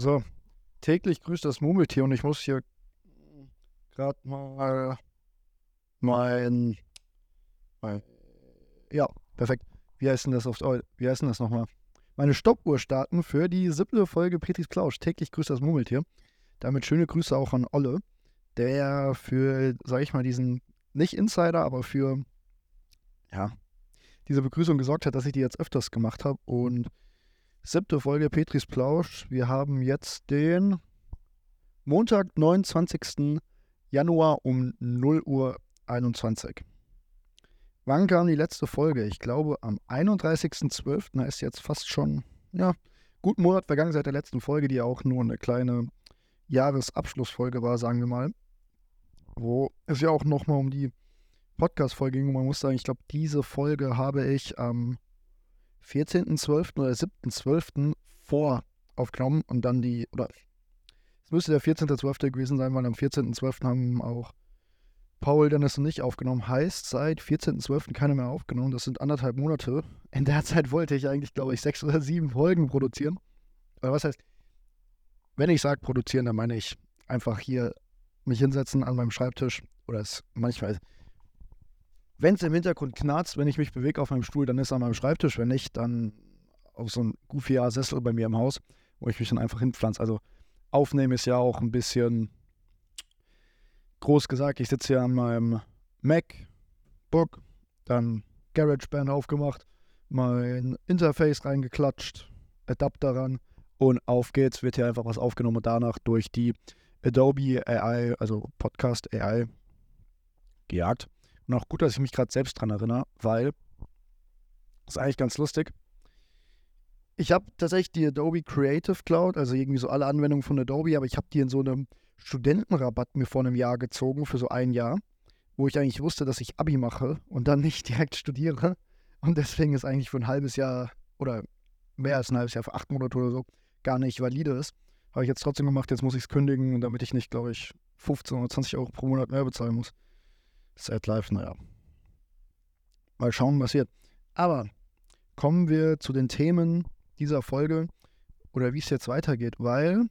So, täglich grüßt das Murmeltier und ich muss hier gerade mal mein, mein, ja, perfekt. Wie heißt denn das auf Wie heißt denn das nochmal? Meine Stoppuhr starten für die siebte Folge Petris Plausch. Täglich grüßt das Murmeltier. Damit schöne Grüße auch an Olle, der für, sag ich mal, diesen, nicht Insider, aber für, ja, diese Begrüßung gesorgt hat, dass ich die jetzt öfters gemacht habe. Und siebte Folge Petris Plausch. Wir haben jetzt den Montag, 29. Januar um 0 Uhr 21. Wann kam die letzte Folge? Ich glaube am 31.12. Da ist jetzt fast schon, ja, gut Monat vergangen seit der letzten Folge, die auch nur eine kleine Jahresabschlussfolge war, sagen wir mal. Wo es ja auch nochmal um die Podcast-Folge ging. Und man muss sagen, ich glaube, diese Folge habe ich am 14.12. oder 7.12. vor aufgenommen und dann die, oder es müsste der 14.12. gewesen sein, weil am 14.12. haben auch Paul, Dennis und ich aufgenommen. Heißt, seit 14.12. keine mehr aufgenommen. Das sind anderthalb Monate. In der Zeit wollte ich eigentlich, glaube ich, sechs oder sieben Folgen produzieren. Aber was heißt, wenn ich sage produzieren, dann meine ich einfach hier mich hinsetzen an meinem Schreibtisch oder es manchmal wenn es im Hintergrund knarzt, wenn ich mich bewege auf meinem Stuhl, dann ist es an meinem Schreibtisch. Wenn nicht, dann auf so ein goofy Sessel bei mir im Haus, wo ich mich dann einfach hinpflanze. Also aufnehmen ist ja auch ein bisschen groß gesagt. Ich sitze hier an meinem MacBook, dann GarageBand aufgemacht, mein Interface reingeklatscht, Adapter ran und auf geht's, wird hier einfach was aufgenommen und danach durch die Adobe AI, also Podcast AI, gejagt. Und auch gut, dass ich mich gerade selbst dran erinnere, weil das ist eigentlich ganz lustig. Ich habe tatsächlich die Adobe Creative Cloud, also irgendwie so alle Anwendungen von Adobe, aber ich habe die in so einem Studentenrabatt mir vor einem Jahr gezogen für so ein Jahr, wo ich eigentlich wusste, dass ich Abi mache und dann nicht direkt studiere. Und deswegen ist eigentlich für ein halbes Jahr oder mehr als ein halbes Jahr, für acht Monate oder so, gar nicht valide ist. Habe ich jetzt trotzdem gemacht, jetzt muss ich es kündigen, damit ich nicht, glaube ich, 15 oder 20 Euro pro Monat mehr bezahlen muss. Sad Life, naja. Mal schauen, was wird. Aber kommen wir zu den Themen dieser Folge oder wie es jetzt weitergeht, weil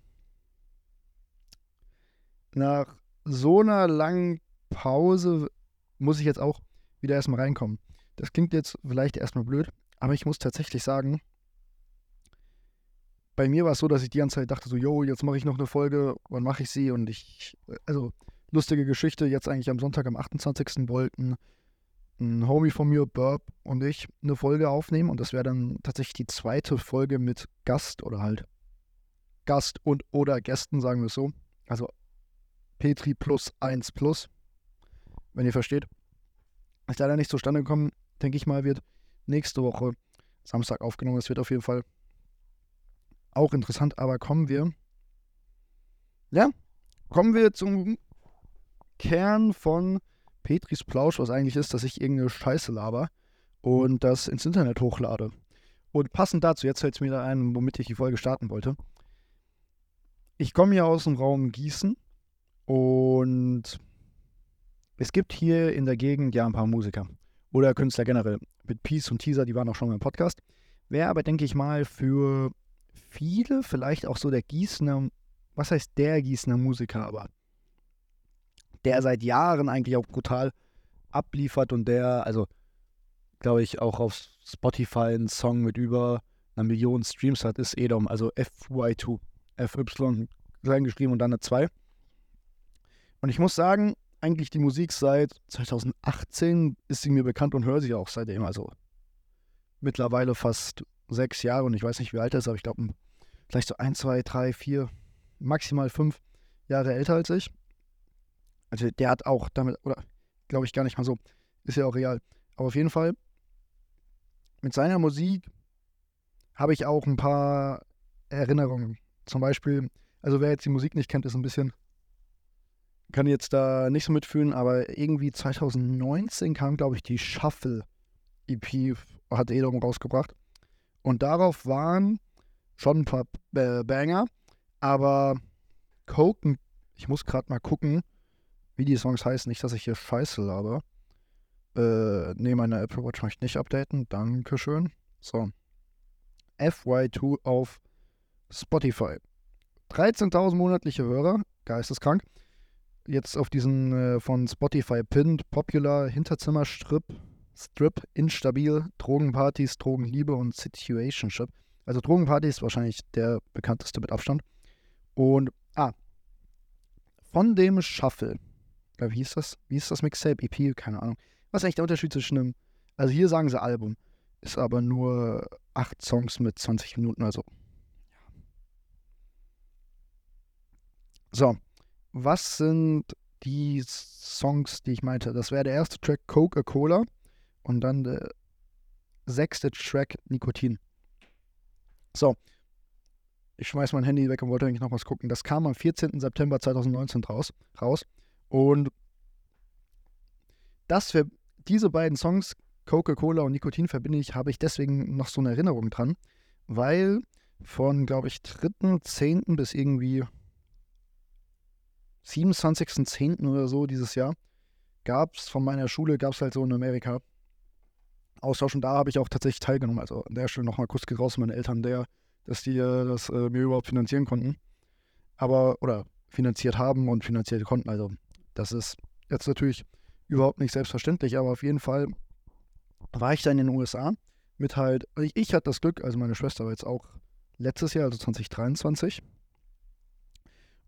nach so einer langen Pause muss ich jetzt auch wieder erstmal reinkommen. Das klingt jetzt vielleicht erstmal blöd, aber ich muss tatsächlich sagen, bei mir war es so, dass ich die ganze Zeit dachte, so, yo, jetzt mache ich noch eine Folge, wann mache ich sie? Und ich, also lustige Geschichte, jetzt eigentlich am Sonntag, am 28. wollten ein Homie von mir, Burp und ich eine Folge aufnehmen und das wäre dann tatsächlich die zweite Folge mit Gast oder halt Gast und oder Gästen, sagen wir es so. Also Petri plus 1 plus, wenn ihr versteht. Ist leider nicht zustande gekommen, denke ich mal, wird nächste Woche Samstag aufgenommen. Das wird auf jeden Fall auch interessant, aber kommen wir, ja, kommen wir zum Kern von Petris Plausch, was eigentlich ist, dass ich irgendeine Scheiße laber und das ins Internet hochlade. Und passend dazu, jetzt fällt es mir da ein, womit ich die Folge starten wollte. Ich komme hier aus dem Raum Gießen und es gibt hier in der Gegend ja ein paar Musiker oder Künstler generell. Mit Peace und Teaser, die waren auch schon mal im Podcast. Wäre aber, denke ich mal, für viele vielleicht auch so der Gießener, was heißt der Gießener Musiker, aber der seit Jahren eigentlich auch brutal abliefert und der, also glaube ich, auch auf Spotify einen Song mit über einer Million Streams hat, ist Edom, also FY2, FY klein geschrieben und dann eine 2. Und ich muss sagen, eigentlich die Musik seit 2018 ist sie mir bekannt und höre sie auch seitdem, also mittlerweile fast sechs Jahre und ich weiß nicht, wie alt er ist, aber ich glaube, vielleicht so ein, zwei, drei, vier, maximal fünf Jahre älter als ich. Also der hat auch damit, oder glaube ich gar nicht mal so, ist ja auch real. Aber auf jeden Fall, mit seiner Musik habe ich auch ein paar Erinnerungen. Zum Beispiel, also wer jetzt die Musik nicht kennt, ist ein bisschen, kann jetzt da nicht so mitfühlen, aber irgendwie 2019 kam, glaube ich, die Shuffle EP, hat Edom rausgebracht. Und darauf waren schon ein paar Banger, aber Coke, ich muss gerade mal gucken, wie die Songs heißen. Nicht, dass ich hier scheiße laber. Äh, nee, meine Apple Watch möchte ich nicht updaten. Dankeschön. So. FY2 auf Spotify. 13.000 monatliche Hörer, geisteskrank. Jetzt auf diesen äh, von Spotify pinned, Popular, Hinterzimmerstrip, Strip, Instabil, Drogenpartys, Drogenliebe und Situationship. Also Drogenparty ist wahrscheinlich der bekannteste mit Abstand. Und, ah, von dem Shuffle, wie hieß das? Wie hieß das Mixtape? EP? Keine Ahnung. Was ist eigentlich der Unterschied zwischen einem, also hier sagen sie Album, ist aber nur acht Songs mit 20 Minuten, also. So, was sind die Songs, die ich meinte? Das wäre der erste Track Coca-Cola und dann der sechste Track Nikotin. So, ich schmeiß mein Handy weg und wollte eigentlich noch was gucken. Das kam am 14. September 2019 raus. raus. Und das für diese beiden Songs, Coca-Cola und Nikotin, verbinde ich, habe ich deswegen noch so eine Erinnerung dran, weil von, glaube ich, 3.10. bis irgendwie 27.10. oder so dieses Jahr gab es von meiner Schule, gab es halt so in Amerika Austausch und da habe ich auch tatsächlich teilgenommen. Also an der Stelle nochmal kurz geht raus meine Eltern, der, dass die äh, das äh, mir überhaupt finanzieren konnten. Aber, oder finanziert haben und finanziert konnten. Also das ist jetzt natürlich überhaupt nicht selbstverständlich, aber auf jeden Fall war ich dann in den USA mit halt, ich, ich hatte das Glück, also meine Schwester war jetzt auch letztes Jahr, also 2023.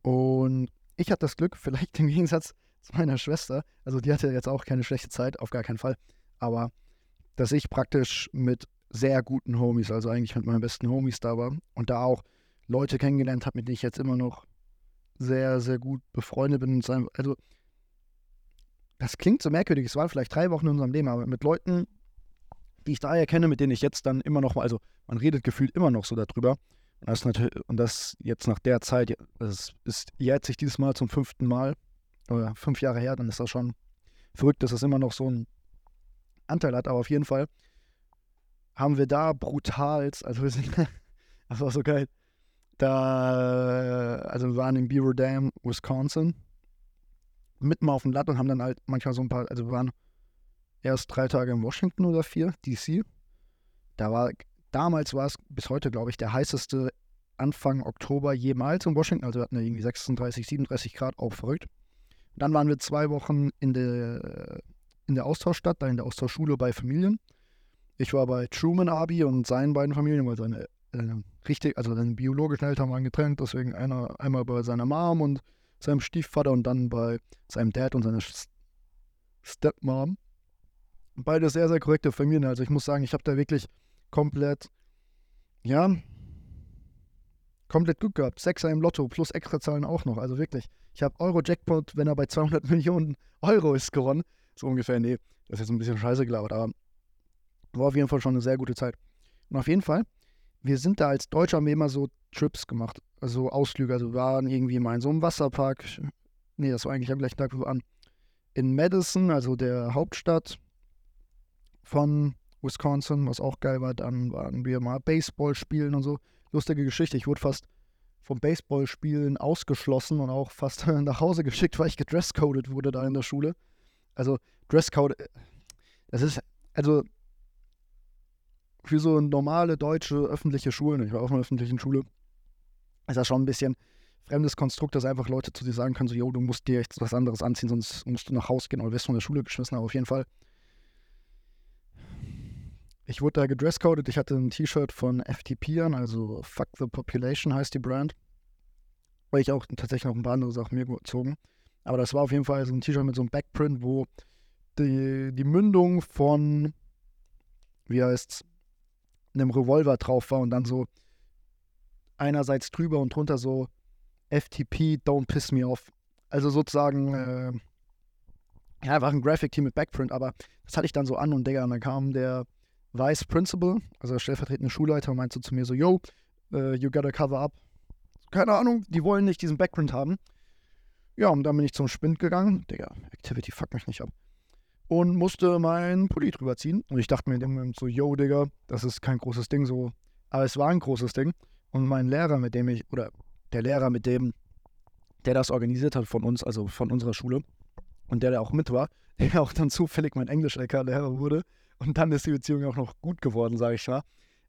Und ich hatte das Glück, vielleicht im Gegensatz zu meiner Schwester, also die hatte jetzt auch keine schlechte Zeit, auf gar keinen Fall, aber dass ich praktisch mit sehr guten Homies, also eigentlich mit meinen besten Homies da war und da auch Leute kennengelernt habe, mit denen ich jetzt immer noch sehr, sehr gut befreundet bin. Also, das klingt so merkwürdig, es waren vielleicht drei Wochen in unserem Leben, aber mit Leuten, die ich daher kenne, mit denen ich jetzt dann immer noch mal, also man redet gefühlt immer noch so darüber. Und das, natürlich, und das jetzt nach der Zeit, das ist jetzt sich dieses Mal zum fünften Mal, oder fünf Jahre her, dann ist das schon verrückt, dass das immer noch so ein Anteil hat, aber auf jeden Fall haben wir da brutal, also wir sind, das war so geil, da, also wir waren in Beaver Dam, Wisconsin, mitten auf dem Land und haben dann halt manchmal so ein paar, also wir waren erst drei Tage in Washington oder vier, DC. Da war, damals war es bis heute, glaube ich, der heißeste Anfang Oktober jemals in Washington. Also wir hatten irgendwie 36, 37 Grad, auch verrückt. Dann waren wir zwei Wochen in der, in der Austauschstadt, da in der Austauschschule bei Familien. Ich war bei Truman Abi und seinen beiden Familien, weil seine äh, richtig, also seine biologischen Eltern waren getrennt, deswegen einer einmal bei seiner Mom und seinem Stiefvater und dann bei seinem Dad und seiner Stepmom. Beide sehr, sehr korrekte Familien. Also ich muss sagen, ich habe da wirklich komplett, ja, komplett Glück gehabt. Sechser im Lotto plus Extrazahlen auch noch. Also wirklich. Ich habe Euro-Jackpot, wenn er bei 200 Millionen Euro ist, gewonnen. So ungefähr, nee, das ist jetzt ein bisschen scheiße gelabert, aber war auf jeden Fall schon eine sehr gute Zeit. Und auf jeden Fall, wir sind da als Deutscher haben immer so Trips gemacht, also Ausflüge. Also wir waren irgendwie mal in so einem Wasserpark. Nee, das war eigentlich am gleichen Tag, wo wir waren. In Madison, also der Hauptstadt von Wisconsin, was auch geil war. Dann waren wir mal Baseball spielen und so. Lustige Geschichte. Ich wurde fast vom Baseballspielen ausgeschlossen und auch fast nach Hause geschickt, weil ich gedresscoded wurde da in der Schule. Also Dresscode, äh, das ist, also für so normale deutsche öffentliche Schulen, ich war auf einer öffentlichen Schule, ist das schon ein bisschen fremdes Konstrukt, dass einfach Leute zu dir sagen können, so, yo, du musst dir echt was anderes anziehen, sonst musst du nach Hause gehen oder wirst von der Schule geschmissen, aber auf jeden Fall. Ich wurde da gedresscoded, ich hatte ein T-Shirt von FTP an, also Fuck the Population heißt die Brand. Weil ich auch tatsächlich noch ein paar andere Sachen mir gezogen. Aber das war auf jeden Fall so ein T-Shirt mit so einem Backprint, wo die, die Mündung von, wie heißt's, einem Revolver drauf war und dann so einerseits drüber und drunter so FTP, don't piss me off. Also sozusagen, äh, ja, war ein Graphic Team mit Backprint, aber das hatte ich dann so an und Digga, und dann kam der Vice Principal, also der stellvertretende Schulleiter, und meinte so zu mir so, yo, uh, you gotta cover up. Keine Ahnung, die wollen nicht diesen Backprint haben. Ja, und dann bin ich zum Spind gegangen. Digga, Activity fuck mich nicht ab. Und musste meinen Pulli drüber ziehen. Und ich dachte mir in dem Moment so, yo, Digga, das ist kein großes Ding so. Aber es war ein großes Ding. Und mein Lehrer, mit dem ich, oder der Lehrer, mit dem, der das organisiert hat von uns, also von unserer Schule, und der, der auch mit war, der auch dann zufällig mein Englisch-LK-Lehrer wurde. Und dann ist die Beziehung auch noch gut geworden, sage ich mal.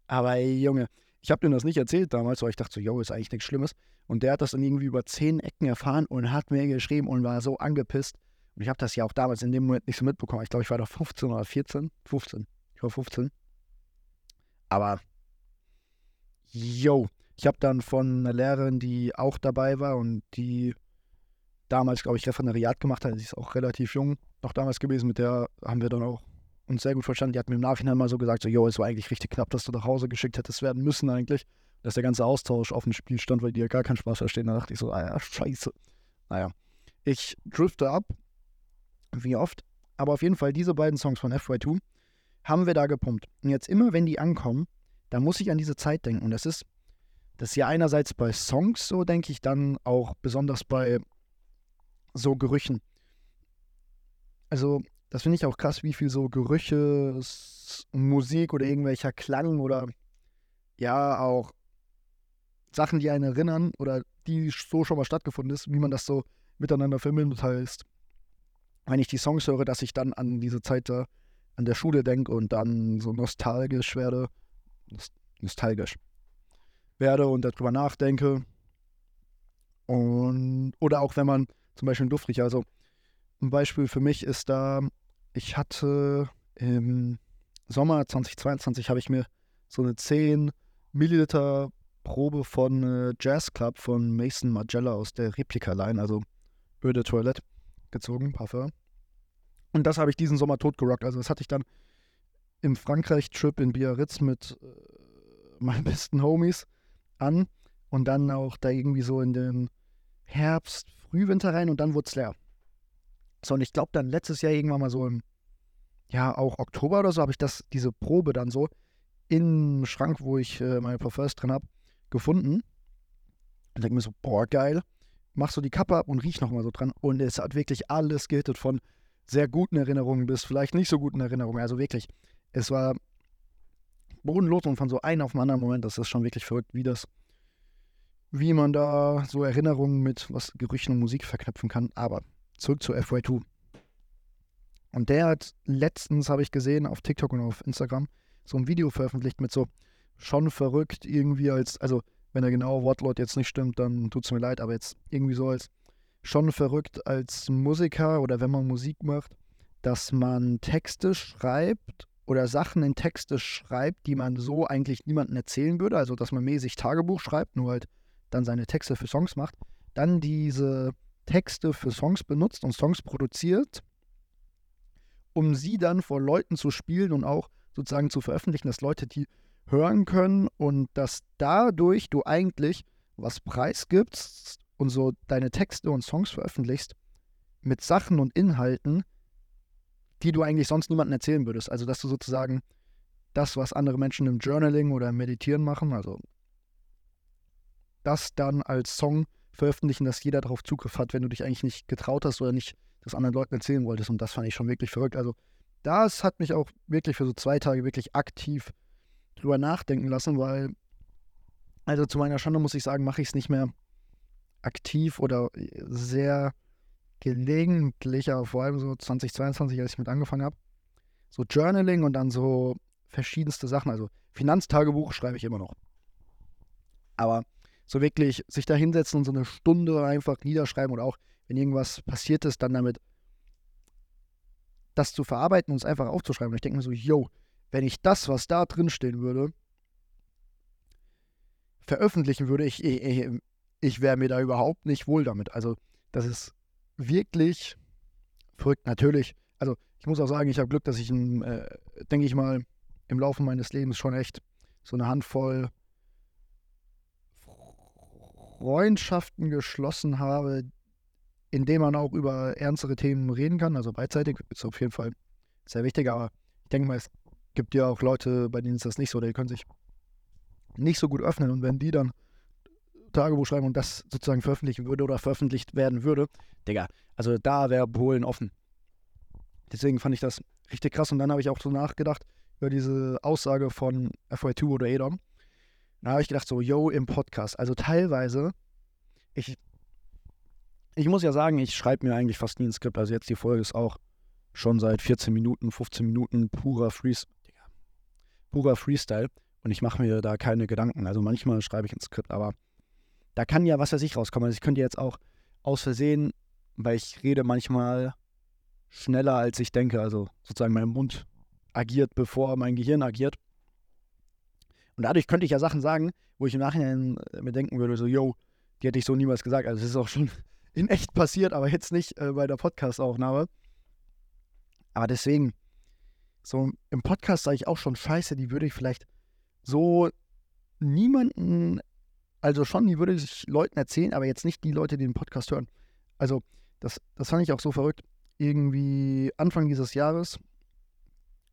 Aber ey, Junge, ich habe dem das nicht erzählt damals, weil ich dachte so, yo, ist eigentlich nichts Schlimmes. Und der hat das dann irgendwie über zehn Ecken erfahren und hat mir geschrieben und war so angepisst. Und ich habe das ja auch damals in dem Moment nicht so mitbekommen. Ich glaube, ich war doch 15 oder 14. 15. Ich war 15. Aber, yo, ich habe dann von einer Lehrerin, die auch dabei war und die damals, glaube ich, Referendariat gemacht hat, sie ist auch relativ jung noch damals gewesen, mit der haben wir dann auch uns sehr gut verstanden. Die hat mir im Nachhinein mal so gesagt, so, yo, es war eigentlich richtig knapp, dass du nach Hause geschickt hättest werden müssen eigentlich, dass der ganze Austausch auf dem Spiel stand, weil die ja gar keinen Spaß verstehen. Da dachte ich so, ah ja, scheiße. Naja, ich drifte ab, wie oft, aber auf jeden Fall diese beiden Songs von FY2 haben wir da gepumpt. Und jetzt immer, wenn die ankommen, da muss ich an diese Zeit denken. Und das ist, das ist ja einerseits bei Songs so, denke ich, dann auch besonders bei so Gerüchen. Also das finde ich auch krass, wie viel so Gerüche, Musik oder irgendwelcher Klang oder ja auch Sachen, die einen erinnern oder die so schon mal stattgefunden ist, wie man das so miteinander verbindet heißt. Wenn ich die Songs höre, dass ich dann an diese Zeit da an der Schule denke und dann so nostalgisch werde, nostalgisch werde und darüber nachdenke. Und, oder auch wenn man zum Beispiel Duftrich, also ein Beispiel für mich ist da ich hatte im Sommer 2022 habe ich mir so eine 10 Milliliter Probe von äh, Jazz Club von Mason Magella aus der Replika-Line, also Eau de Toilette, gezogen, Parfum. Und das habe ich diesen Sommer totgerockt. Also das hatte ich dann im Frankreich-Trip in Biarritz mit äh, meinen besten Homies an und dann auch da irgendwie so in den Herbst, Frühwinter rein und dann wurde es leer. So, und ich glaube dann letztes Jahr irgendwann mal so im, ja, auch Oktober oder so, habe ich das, diese Probe dann so im Schrank, wo ich äh, meine Parfums drin habe, gefunden. Und denke mir so, boah, geil. Mach so die Kappe ab und riech nochmal so dran. Und es hat wirklich alles gehittet von sehr guten Erinnerungen bis vielleicht nicht so guten Erinnerungen. Also wirklich, es war bodenlos und von so einem auf den anderen Moment, das ist schon wirklich verrückt, wie das, wie man da so Erinnerungen mit was Gerüchen und Musik verknüpfen kann. Aber zurück zu FY2. Und der hat letztens, habe ich gesehen, auf TikTok und auf Instagram, so ein Video veröffentlicht mit so schon verrückt irgendwie als, also wenn der genaue Wortlaut jetzt nicht stimmt, dann tut es mir leid, aber jetzt irgendwie so als schon verrückt als Musiker oder wenn man Musik macht, dass man Texte schreibt oder Sachen in Texte schreibt, die man so eigentlich niemandem erzählen würde, also dass man mäßig Tagebuch schreibt, nur halt dann seine Texte für Songs macht, dann diese Texte für Songs benutzt und Songs produziert, um sie dann vor Leuten zu spielen und auch sozusagen zu veröffentlichen, dass Leute die hören können und dass dadurch du eigentlich was preisgibst und so deine Texte und Songs veröffentlichst mit Sachen und Inhalten, die du eigentlich sonst niemandem erzählen würdest. Also dass du sozusagen das, was andere Menschen im Journaling oder im Meditieren machen, also das dann als Song veröffentlichen, dass jeder darauf Zugriff hat, wenn du dich eigentlich nicht getraut hast oder nicht das anderen Leuten erzählen wolltest. Und das fand ich schon wirklich verrückt. Also das hat mich auch wirklich für so zwei Tage wirklich aktiv drüber nachdenken lassen, weil, also zu meiner Schande muss ich sagen, mache ich es nicht mehr aktiv oder sehr gelegentlich, aber vor allem so 2022, als ich mit angefangen habe. So Journaling und dann so verschiedenste Sachen. Also Finanztagebuch schreibe ich immer noch. Aber so wirklich sich da hinsetzen und so eine Stunde einfach niederschreiben oder auch, wenn irgendwas passiert ist, dann damit das zu verarbeiten und es einfach aufzuschreiben. Und ich denke mir so, yo, wenn ich das, was da drin stehen würde, veröffentlichen würde, ich, ich, ich wäre mir da überhaupt nicht wohl damit. Also, das ist wirklich verrückt. Natürlich, also ich muss auch sagen, ich habe Glück, dass ich, äh, denke ich mal, im Laufe meines Lebens schon echt so eine Handvoll Freundschaften geschlossen habe, in denen man auch über ernstere Themen reden kann. Also beidseitig ist auf jeden Fall sehr wichtig. Aber ich denke mal, es gibt ja auch Leute, bei denen ist das nicht so. Die können sich nicht so gut öffnen. Und wenn die dann Tagebuch schreiben und das sozusagen veröffentlichen würde oder veröffentlicht werden würde, Digga, also da wäre Polen offen. Deswegen fand ich das richtig krass. Und dann habe ich auch so nachgedacht über diese Aussage von FY2 oder Edom. Da habe ich gedacht, so, yo, im Podcast. Also teilweise, ich, ich muss ja sagen, ich schreibe mir eigentlich fast nie ein Skript. Also jetzt die Folge ist auch schon seit 14 Minuten, 15 Minuten purer, Frees purer Freestyle. und ich mache mir da keine Gedanken. Also manchmal schreibe ich ein Skript, aber da kann ja was weiß ich rauskommen. Also ich könnte jetzt auch aus Versehen, weil ich rede manchmal schneller als ich denke, also sozusagen mein Mund agiert, bevor mein Gehirn agiert. Und dadurch könnte ich ja Sachen sagen, wo ich im Nachhinein äh, mir denken würde, so, yo, die hätte ich so niemals gesagt. Also es ist auch schon in echt passiert, aber jetzt nicht äh, bei der Podcast-Aufnahme. Aber deswegen, so im Podcast sage ich auch schon Scheiße, die würde ich vielleicht so niemanden, also schon, die würde ich Leuten erzählen, aber jetzt nicht die Leute, die den Podcast hören. Also, das, das fand ich auch so verrückt. Irgendwie Anfang dieses Jahres,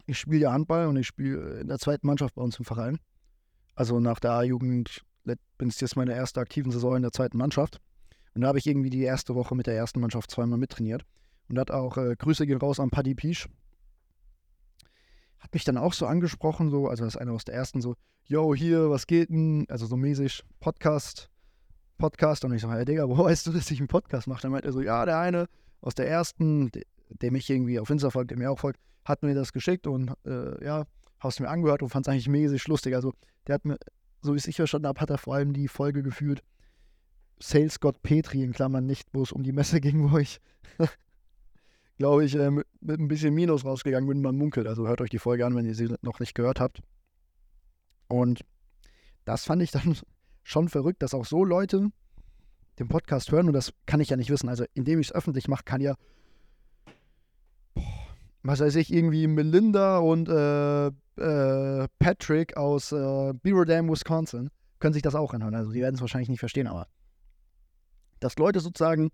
ich spiele ja Handball und ich spiele in der zweiten Mannschaft bei uns im Verein. Also nach der A-Jugend bin es jetzt meine erste aktive Saison in der zweiten Mannschaft. Und da habe ich irgendwie die erste Woche mit der ersten Mannschaft zweimal mittrainiert. Und hat auch äh, Grüße gehen raus an Paddy Pisch hat mich dann auch so angesprochen, so, also das ist einer aus der ersten, so, yo, hier, was geht denn? Also so mäßig Podcast, Podcast. Und ich so, hey Digga, wo weißt du, dass ich einen Podcast mache? Dann meinte er so, ja, der eine aus der ersten, der mich irgendwie auf Insta folgt, der mir auch folgt, hat mir das geschickt und äh, ja, hast mir angehört und fand es eigentlich mäßig lustig. Also der hat mir, so wie es ich verstanden habe, hat er vor allem die Folge gefühlt, Sales God Petri in Klammern nicht, wo es um die Messe ging, wo ich glaube ich, äh, mit, mit, ein bisschen Minus rausgegangen bin, man munkelt. Also hört euch die Folge an, wenn ihr sie noch nicht gehört habt. Und das fand ich dann schon verrückt, dass auch so Leute den Podcast hören und das kann ich ja nicht wissen. Also indem ich es öffentlich mache, kann ja, was weiß ich, irgendwie Melinda und äh, äh, Patrick aus äh, Beaver Dam, Wisconsin, können sich das auch anhören. Also die werden es wahrscheinlich nicht verstehen, aber dass Leute sozusagen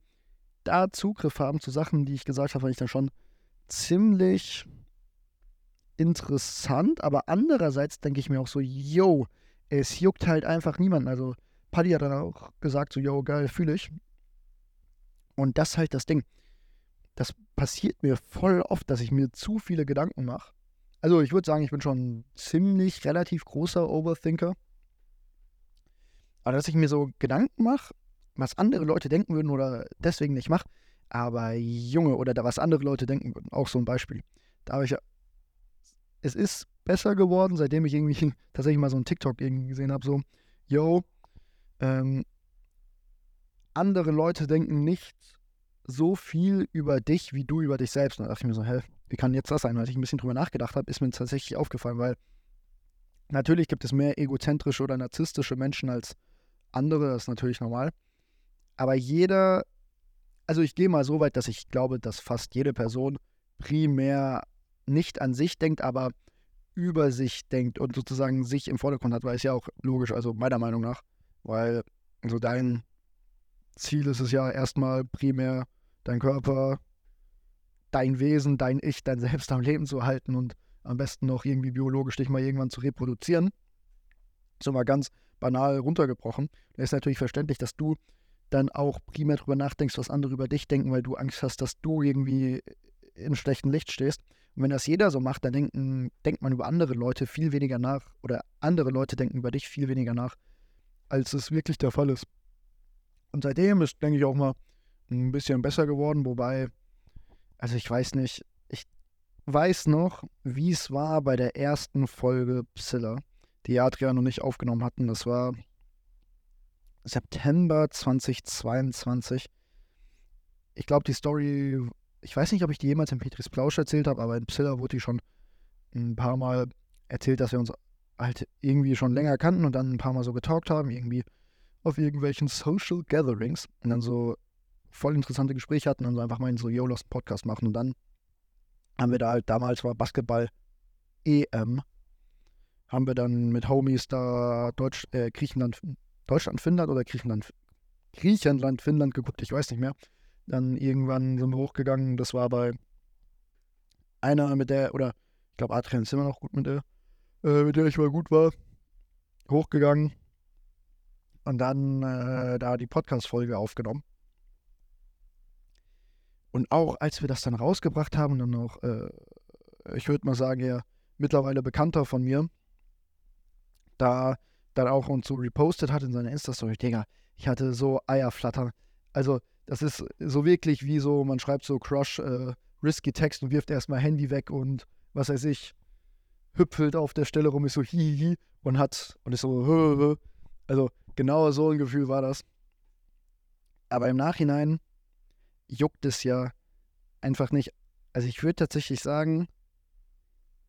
da Zugriff haben zu Sachen, die ich gesagt habe, fand ich dann schon ziemlich interessant. Aber andererseits denke ich mir auch so, yo, es juckt halt einfach niemanden. Also Paddy hat dann auch gesagt, so, yo, geil, fühle ich. Und das ist halt das Ding. Das passiert mir voll oft, dass ich mir zu viele Gedanken mache. Also ich würde sagen, ich bin schon ziemlich relativ großer Overthinker. Aber dass ich mir so Gedanken mache was andere Leute denken würden oder deswegen nicht mache. Aber Junge, oder da was andere Leute denken würden, auch so ein Beispiel. Da habe ich es ist besser geworden, seitdem ich irgendwie tatsächlich mal so einen TikTok irgendwie gesehen habe, so, yo, ähm, andere Leute denken nicht so viel über dich, wie du über dich selbst. Und da dachte ich mir so, hä, wie kann jetzt das sein? Als ich ein bisschen drüber nachgedacht habe, ist mir tatsächlich aufgefallen, weil natürlich gibt es mehr egozentrische oder narzisstische Menschen als andere, das ist natürlich normal. Aber jeder, also ich gehe mal so weit, dass ich glaube, dass fast jede Person primär nicht an sich denkt, aber über sich denkt und sozusagen sich im Vordergrund hat, weil es ja auch logisch, also meiner Meinung nach, weil so dein Ziel ist es ja erstmal primär dein Körper, dein Wesen, dein Ich, dein Selbst am Leben zu halten und am besten noch irgendwie biologisch dich mal irgendwann zu reproduzieren. So mal ganz banal runtergebrochen. Da ist natürlich verständlich, dass du dann auch primär darüber nachdenkst, was andere über dich denken, weil du Angst hast, dass du irgendwie in schlechtem Licht stehst. Und wenn das jeder so macht, dann denken, denkt man über andere Leute viel weniger nach oder andere Leute denken über dich viel weniger nach, als es wirklich der Fall ist. Und seitdem ist, denke ich, auch mal ein bisschen besser geworden, wobei, also ich weiß nicht, ich weiß noch, wie es war bei der ersten Folge Psylla, die Adrian und ich aufgenommen hatten. Das war September 2022. Ich glaube, die Story, ich weiß nicht, ob ich die jemals in Petris Plausch erzählt habe, aber in Psylla wurde die schon ein paar Mal erzählt, dass wir uns halt irgendwie schon länger kannten und dann ein paar Mal so getalkt haben, irgendwie auf irgendwelchen Social Gatherings und dann so voll interessante Gespräche hatten und so einfach mal so Yo, Lost Podcast machen und dann haben wir da halt, damals war Basketball EM, haben wir dann mit Homies da Deutsch, äh, Griechenland Deutschland, Finnland oder Griechenland, Griechenland, Finnland geguckt, ich weiß nicht mehr. Dann irgendwann sind wir hochgegangen, das war bei einer mit der, oder ich glaube Adrian ist immer noch gut mit der, äh, mit der ich mal gut war, hochgegangen und dann äh, da die Podcast-Folge aufgenommen. Und auch als wir das dann rausgebracht haben, dann noch, äh, ich würde mal sagen, ja, mittlerweile bekannter von mir, da dann auch und so repostet hat in seiner Insta-Story, Digga, ich hatte so Eierflattern. Also, das ist so wirklich wie so, man schreibt so Crush, äh, risky Text und wirft erstmal Handy weg und was weiß ich, hüpfelt auf der Stelle rum, ist so hihihi und hat, und ist so, hö, hö. also genau so ein Gefühl war das. Aber im Nachhinein juckt es ja einfach nicht. Also ich würde tatsächlich sagen,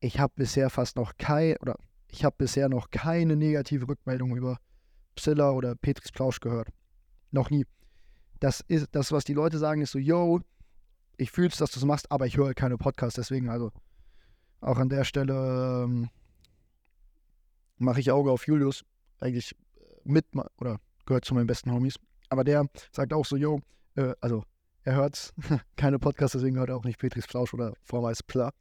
ich habe bisher fast noch kein, oder ich habe bisher noch keine negative Rückmeldung über Psilla oder Petris Plausch gehört. Noch nie. Das ist das, was die Leute sagen, ist so, yo, ich fühle es, dass du es machst, aber ich höre keine Podcasts, deswegen also auch an der Stelle ähm, mache ich Auge auf Julius, eigentlich äh, mit oder gehört zu meinen besten Homies. Aber der sagt auch so, yo, äh, also er hört keine Podcasts, deswegen hört er auch nicht Petris Plausch oder vormals Pla.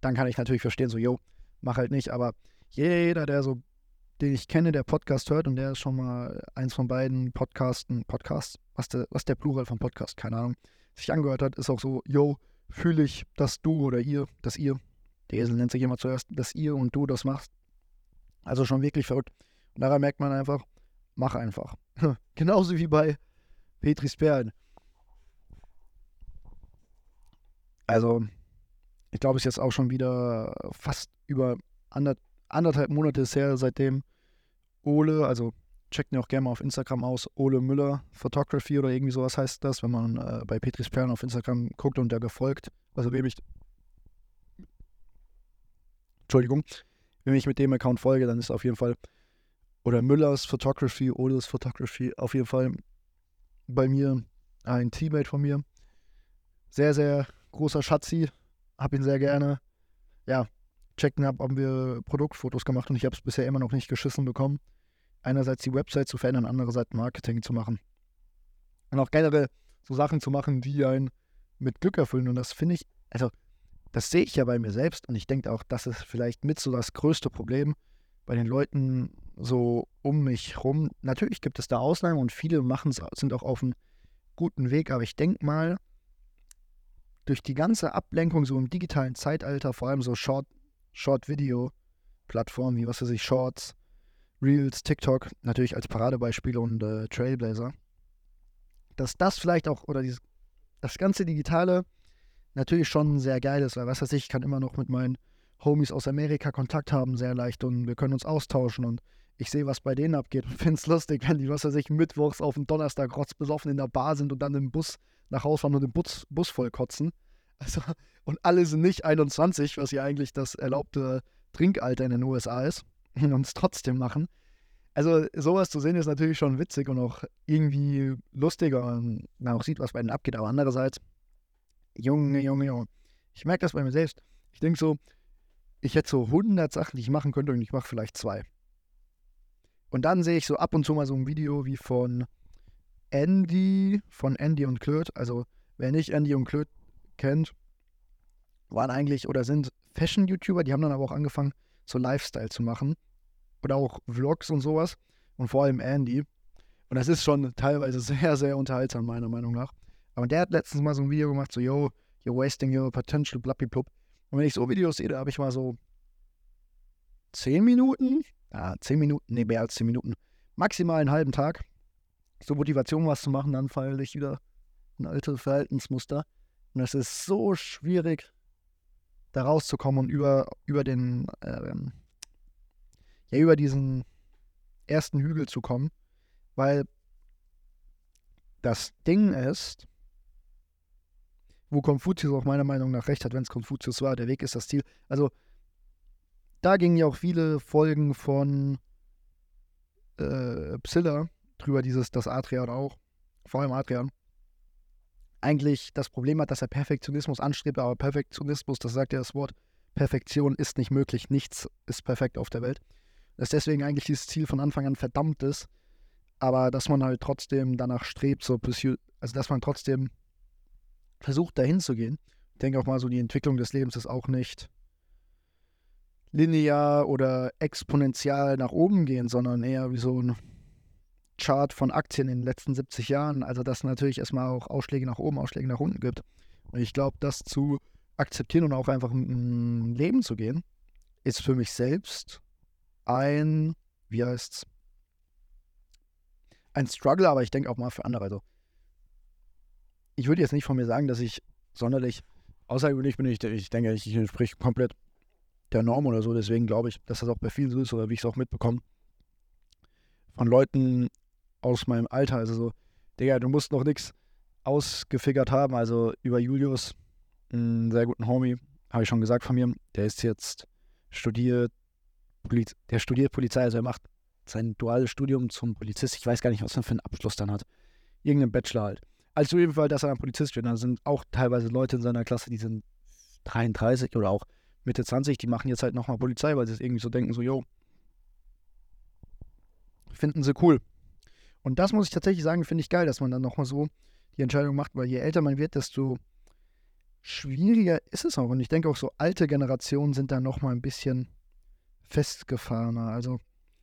Dann kann ich natürlich verstehen, so, yo, mach halt nicht, aber jeder, der so, den ich kenne, der Podcast hört und der ist schon mal eins von beiden Podcasten, Podcasts, was der, was der Plural von Podcast, keine Ahnung, sich angehört hat, ist auch so, yo, fühle ich, dass du oder ihr, dass ihr, der Esel nennt sich immer zuerst, dass ihr und du das machst. Also schon wirklich verrückt. Und daran merkt man einfach, mach einfach. Genauso wie bei Petris Perlen. Also, ich glaube, es ist jetzt auch schon wieder fast über ander, anderthalb Monate her, seitdem Ole, also checkt ihn auch gerne mal auf Instagram aus, Ole Müller Photography oder irgendwie sowas heißt das, wenn man äh, bei Petris Perlen auf Instagram guckt und der gefolgt, also wem ich, Entschuldigung, wenn ich mit dem Account folge, dann ist auf jeden Fall, oder Müllers Photography, Oles Photography, auf jeden Fall bei mir ein Teammate von mir. Sehr, sehr großer Schatzi, hab ihn sehr gerne. Ja, checken ab, haben wir Produktfotos gemacht und ich habe es bisher immer noch nicht geschissen bekommen. Einerseits die Website zu verändern, andererseits Marketing zu machen. Und auch generell so Sachen zu machen, die einen mit Glück erfüllen. Und das finde ich, also das sehe ich ja bei mir selbst und ich denke auch, das ist vielleicht mit so das größte Problem bei den Leuten so um mich rum. Natürlich gibt es da Ausnahmen und viele machen sind auch auf einem guten Weg, aber ich denke mal, durch die ganze Ablenkung so im digitalen Zeitalter, vor allem so Short, Short-Video-Plattformen wie was weiß ich, Shorts, Reels, TikTok, natürlich als Paradebeispiele und äh, Trailblazer, dass das vielleicht auch, oder dieses, das ganze Digitale natürlich schon sehr geil ist, weil was weiß ich, ich kann immer noch mit meinen Homies aus Amerika Kontakt haben, sehr leicht und wir können uns austauschen und ich sehe, was bei denen abgeht und finde es lustig, wenn die, was weiß ich, mittwochs auf den Donnerstag rotzbesoffen in der Bar sind und dann im Bus nach Hause fahren und den Bus, Bus voll kotzen. Also, und alle sind nicht 21, was ja eigentlich das erlaubte Trinkalter in den USA ist, und es trotzdem machen. Also sowas zu sehen ist natürlich schon witzig und auch irgendwie lustiger und man auch sieht, was bei denen abgeht. Aber andererseits, Junge, Junge, Junge, ich merke das bei mir selbst. Ich denke so, ich hätte so 100 Sachen, die ich machen könnte und ich mache vielleicht zwei. Und dann sehe ich so ab und zu mal so ein Video wie von Andy, von Andy und Klöt. Also wer nicht Andy und Klöt kennt, waren eigentlich oder sind Fashion-YouTuber, die haben dann aber auch angefangen, so Lifestyle zu machen. Oder auch Vlogs und sowas. Und vor allem Andy. Und das ist schon teilweise sehr, sehr unterhaltsam, meiner Meinung nach. Aber der hat letztens mal so ein Video gemacht, so, yo, you're wasting your potential, blappiplub. Und wenn ich so Videos sehe, da habe ich mal so 10 Minuten, ja, 10 Minuten, nee, mehr als 10 Minuten, maximal einen halben Tag, so Motivation was zu machen, dann falle ich wieder in alte Verhaltensmuster. Und es ist so schwierig, da rauszukommen und über, über den, ähm, ja, über diesen ersten Hügel zu kommen, weil das Ding ist, wo Konfuzius auch meiner Meinung nach recht hat, wenn es Konfuzius war, der Weg ist das Ziel. Also da gingen ja auch viele Folgen von äh, Psylla drüber, dieses, das Adrian auch, vor allem Adrian, eigentlich das Problem hat, dass er Perfektionismus anstrebt, aber Perfektionismus, das sagt ja das Wort, Perfektion ist nicht möglich, nichts ist perfekt auf der Welt. Dass deswegen eigentlich dieses Ziel von Anfang an verdammt ist, aber dass man halt trotzdem danach strebt, so also dass man trotzdem versucht, dahin zu gehen. Ich denke auch mal so, die Entwicklung des Lebens ist auch nicht linear oder exponentiell nach oben gehen, sondern eher wie so ein Chart von Aktien in den letzten 70 Jahren. Also, dass es natürlich erstmal auch Ausschläge nach oben, Ausschläge nach unten gibt. Und ich glaube, das zu akzeptieren und auch einfach ein Leben zu gehen, ist für mich selbst ein, wie heißt's, ein Struggle, aber ich denke auch mal für andere. Also, ich würde jetzt nicht von mir sagen, dass ich sonderlich außergewöhnlich bin. Ich, ich denke, ich entspreche komplett der Norm oder so. Deswegen glaube ich, dass das auch bei vielen so ist oder wie ich es auch mitbekomme. Von Leuten aus meinem Alter. Also so, Digga, du musst noch nichts ausgefigert haben. Also über Julius, einen sehr guten Homie, habe ich schon gesagt von mir. Der ist jetzt studiert, der studiert Polizei, also er macht sein duales Studium zum Polizist. Ich weiß gar nicht, was er für einen Abschluss dann hat. Irgendeinen Bachelor halt. Also jeden Fall, dass er ein Polizist wird. Da sind auch teilweise Leute in seiner Klasse, die sind 33 oder auch Mitte 20, die machen jetzt halt nochmal Polizei, weil sie es irgendwie so denken, so, yo, finden sie cool. Und das muss ich tatsächlich sagen, finde ich geil, dass man dann nochmal so die Entscheidung macht, weil je älter man wird, desto schwieriger ist es auch. Und ich denke auch so alte Generationen sind da nochmal ein bisschen festgefahrener. Also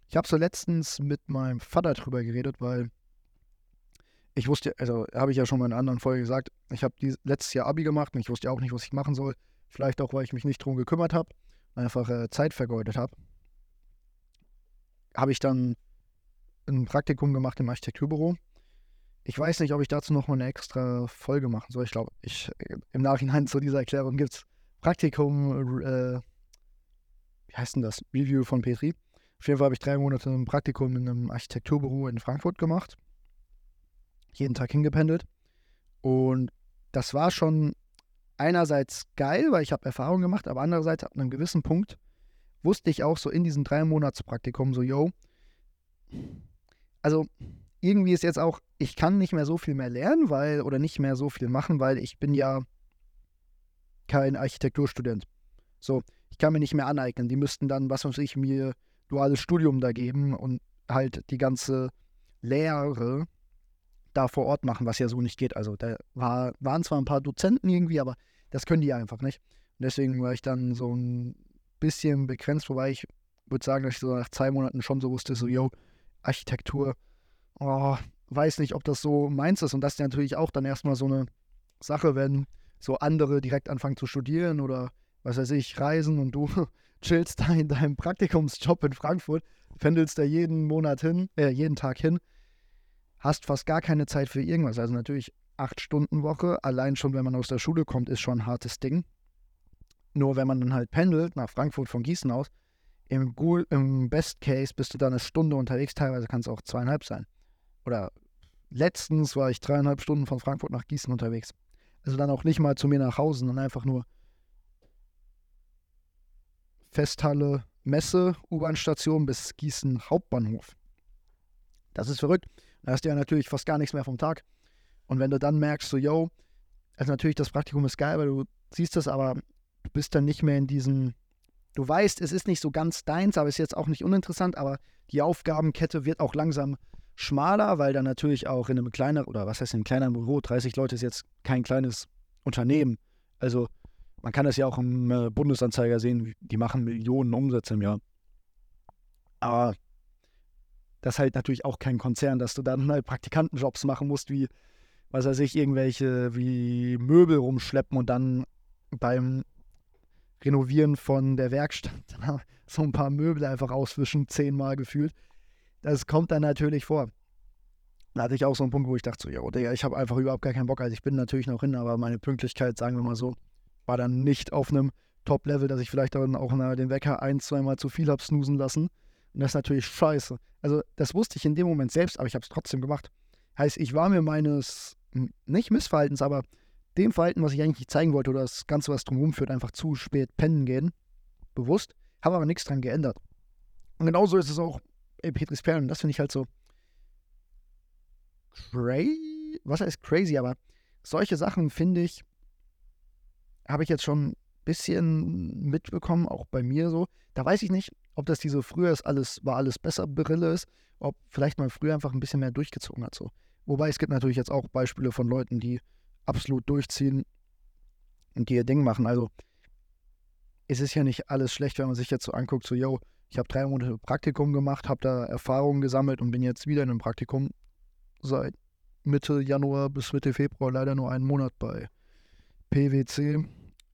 ich habe so letztens mit meinem Vater drüber geredet, weil ich wusste, also habe ich ja schon mal in einer anderen Folge gesagt, ich habe letztes Jahr Abi gemacht und ich wusste auch nicht, was ich machen soll. Vielleicht auch, weil ich mich nicht drum gekümmert habe, einfach äh, Zeit vergeudet habe. Habe ich dann ein Praktikum gemacht im Architekturbüro. Ich weiß nicht, ob ich dazu noch mal eine extra Folge machen soll. Ich glaube, ich äh, im Nachhinein zu dieser Erklärung gibt es Praktikum, äh, wie heißt denn das? Review von Petri. Auf jeden Fall habe ich drei Monate ein Praktikum in einem Architekturbüro in Frankfurt gemacht. Jeden Tag hingependelt. Und das war schon einerseits geil, weil ich habe Erfahrung gemacht, aber andererseits ab einem gewissen Punkt wusste ich auch so in diesem drei Monats Praktikum so, yo, also irgendwie ist jetzt auch, ich kann nicht mehr so viel mehr lernen, weil, oder nicht mehr so viel machen, weil ich bin ja kein Architekturstudent. So, ich kann mir nicht mehr aneignen. Die müssten dann, was weiß ich, mir duales Studium da geben und halt die ganze Lehre da vor Ort machen, was ja so nicht geht. Also da war, waren zwar ein paar Dozenten irgendwie, aber das können die einfach nicht. Und deswegen war ich dann so ein bisschen begrenzt, wobei ich würde sagen, dass ich so nach zwei Monaten schon so wusste, so, yo, Architektur, oh, weiß nicht, ob das so meins ist. Und das ist natürlich auch dann erstmal so eine Sache, wenn so andere direkt anfangen zu studieren oder was weiß ich, reisen und du chillst da in deinem Praktikumsjob in Frankfurt, pendelst da jeden Monat hin, äh, jeden Tag hin, hast fast gar keine Zeit für irgendwas. Also natürlich acht Stunden Woche, allein schon, wenn man aus der Schule kommt, ist schon ein hartes Ding. Nur wenn man dann halt pendelt nach Frankfurt von Gießen aus, im, im Best Case bist du dann eine Stunde unterwegs, teilweise kann es auch zweieinhalb sein. Oder letztens war ich dreieinhalb Stunden von Frankfurt nach Gießen unterwegs. Also dann auch nicht mal zu mir nach Hause, sondern einfach nur Festhalle, Messe, U-Bahn-Station bis Gießen Hauptbahnhof. Das ist verrückt. Da hast du ja natürlich fast gar nichts mehr vom Tag. Und wenn du dann merkst, so, yo, also natürlich das Praktikum ist geil, weil du siehst das, aber du bist dann nicht mehr in diesem Du weißt, es ist nicht so ganz deins, aber ist jetzt auch nicht uninteressant, aber die Aufgabenkette wird auch langsam schmaler, weil dann natürlich auch in einem kleineren, oder was heißt in einem kleineren Büro, 30 Leute ist jetzt kein kleines Unternehmen. Also man kann das ja auch im äh, Bundesanzeiger sehen, die machen Millionen Umsätze im Jahr. Aber das ist halt natürlich auch kein Konzern, dass du dann halt Praktikantenjobs machen musst, wie, was weiß ich, irgendwelche, wie Möbel rumschleppen und dann beim Renovieren von der Werkstatt so ein paar Möbel einfach auswischen, zehnmal gefühlt. Das kommt dann natürlich vor. Da hatte ich auch so einen Punkt, wo ich dachte so, ja, Digga, ich habe einfach überhaupt gar keinen Bock. Also ich bin natürlich noch hin, aber meine Pünktlichkeit, sagen wir mal so, war dann nicht auf einem Top-Level, dass ich vielleicht dann auch den Wecker ein, zweimal zu viel habe snoosen lassen. Und das ist natürlich scheiße. Also das wusste ich in dem Moment selbst, aber ich habe es trotzdem gemacht. Heißt, ich war mir meines, nicht Missverhaltens, aber dem Verhalten, was ich eigentlich zeigen wollte, oder das Ganze, was drumherum führt, einfach zu spät pennen gehen. Bewusst. Habe aber nichts dran geändert. Und genauso ist es auch bei Petris Perlen. Das finde ich halt so crazy. Was heißt crazy? Aber solche Sachen finde ich, habe ich jetzt schon ein bisschen mitbekommen, auch bei mir so. Da weiß ich nicht, ob das diese früher ist alles, war alles besser Brille ist, ob vielleicht mal früher einfach ein bisschen mehr durchgezogen hat. So. Wobei es gibt natürlich jetzt auch Beispiele von Leuten, die absolut durchziehen und ihr Ding machen. Also es ist ja nicht alles schlecht, wenn man sich jetzt so anguckt, so, yo, ich habe drei Monate Praktikum gemacht, habe da Erfahrungen gesammelt und bin jetzt wieder in einem Praktikum seit Mitte Januar bis Mitte Februar, leider nur einen Monat bei PwC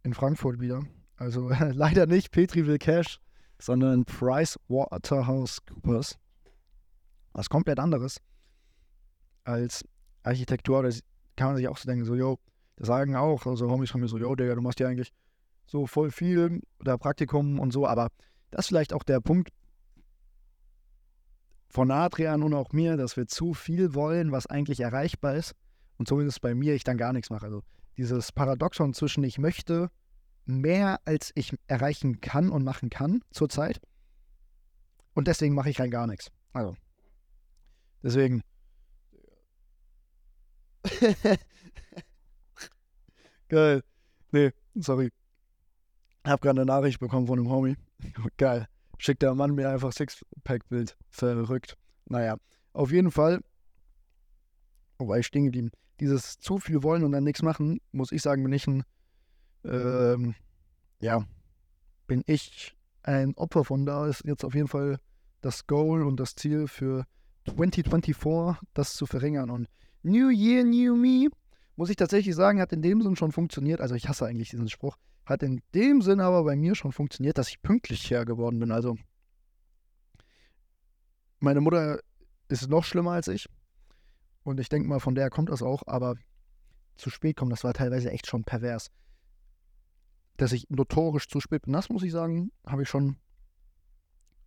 in Frankfurt wieder. Also leider nicht Petri will Cash, sondern Price Waterhouse Coopers. Was komplett anderes als Architektur oder kann man sich auch so denken, so, yo, das sagen auch, also Homies von mir so, yo, Digga, du machst ja eigentlich so voll viel oder Praktikum und so, aber das ist vielleicht auch der Punkt von Adrian und auch mir, dass wir zu viel wollen, was eigentlich erreichbar ist und zumindest bei mir ich dann gar nichts mache. Also dieses Paradoxon zwischen ich möchte mehr, als ich erreichen kann und machen kann zurzeit und deswegen mache ich rein gar nichts. Also deswegen Geil. Nee, sorry. Hab gerade eine Nachricht bekommen von einem Homie. Geil. Schickt der Mann mir einfach Sixpack-Bild. Verrückt. Naja, auf jeden Fall. War ich stehen geblieben. Dieses zu viel wollen und dann nichts machen, muss ich sagen, bin ich ein, ähm, ja, bin ich ein Opfer von da. Ist jetzt auf jeden Fall das Goal und das Ziel für 2024, das zu verringern. Und New Year, New Me muss ich tatsächlich sagen, hat in dem Sinn schon funktioniert. Also ich hasse eigentlich diesen Spruch. Hat in dem Sinn aber bei mir schon funktioniert, dass ich pünktlicher geworden bin. Also meine Mutter ist noch schlimmer als ich. Und ich denke mal, von der kommt das auch. Aber zu spät kommen, das war teilweise echt schon pervers. Dass ich notorisch zu spät bin, das muss ich sagen, habe ich schon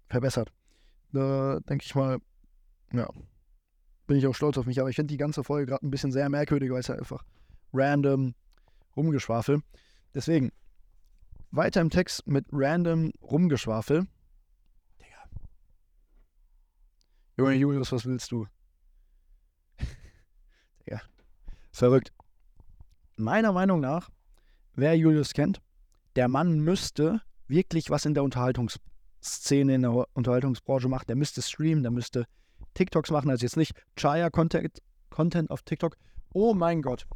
verbessert. Da denke ich mal, ja, bin ich auch stolz auf mich. Aber ich finde die ganze Folge gerade ein bisschen sehr merkwürdig, weil es ja einfach random rumgeschwafel. Deswegen, weiter im Text mit random rumgeschwafel. Digga. Junge Julius, was willst du? Digga. Verrückt. Meiner Meinung nach, wer Julius kennt, der Mann müsste wirklich was in der Unterhaltungsszene, in der Unterhaltungsbranche machen. Der müsste streamen, der müsste TikToks machen, also jetzt nicht Chaya-Content Content auf TikTok. Oh mein Gott.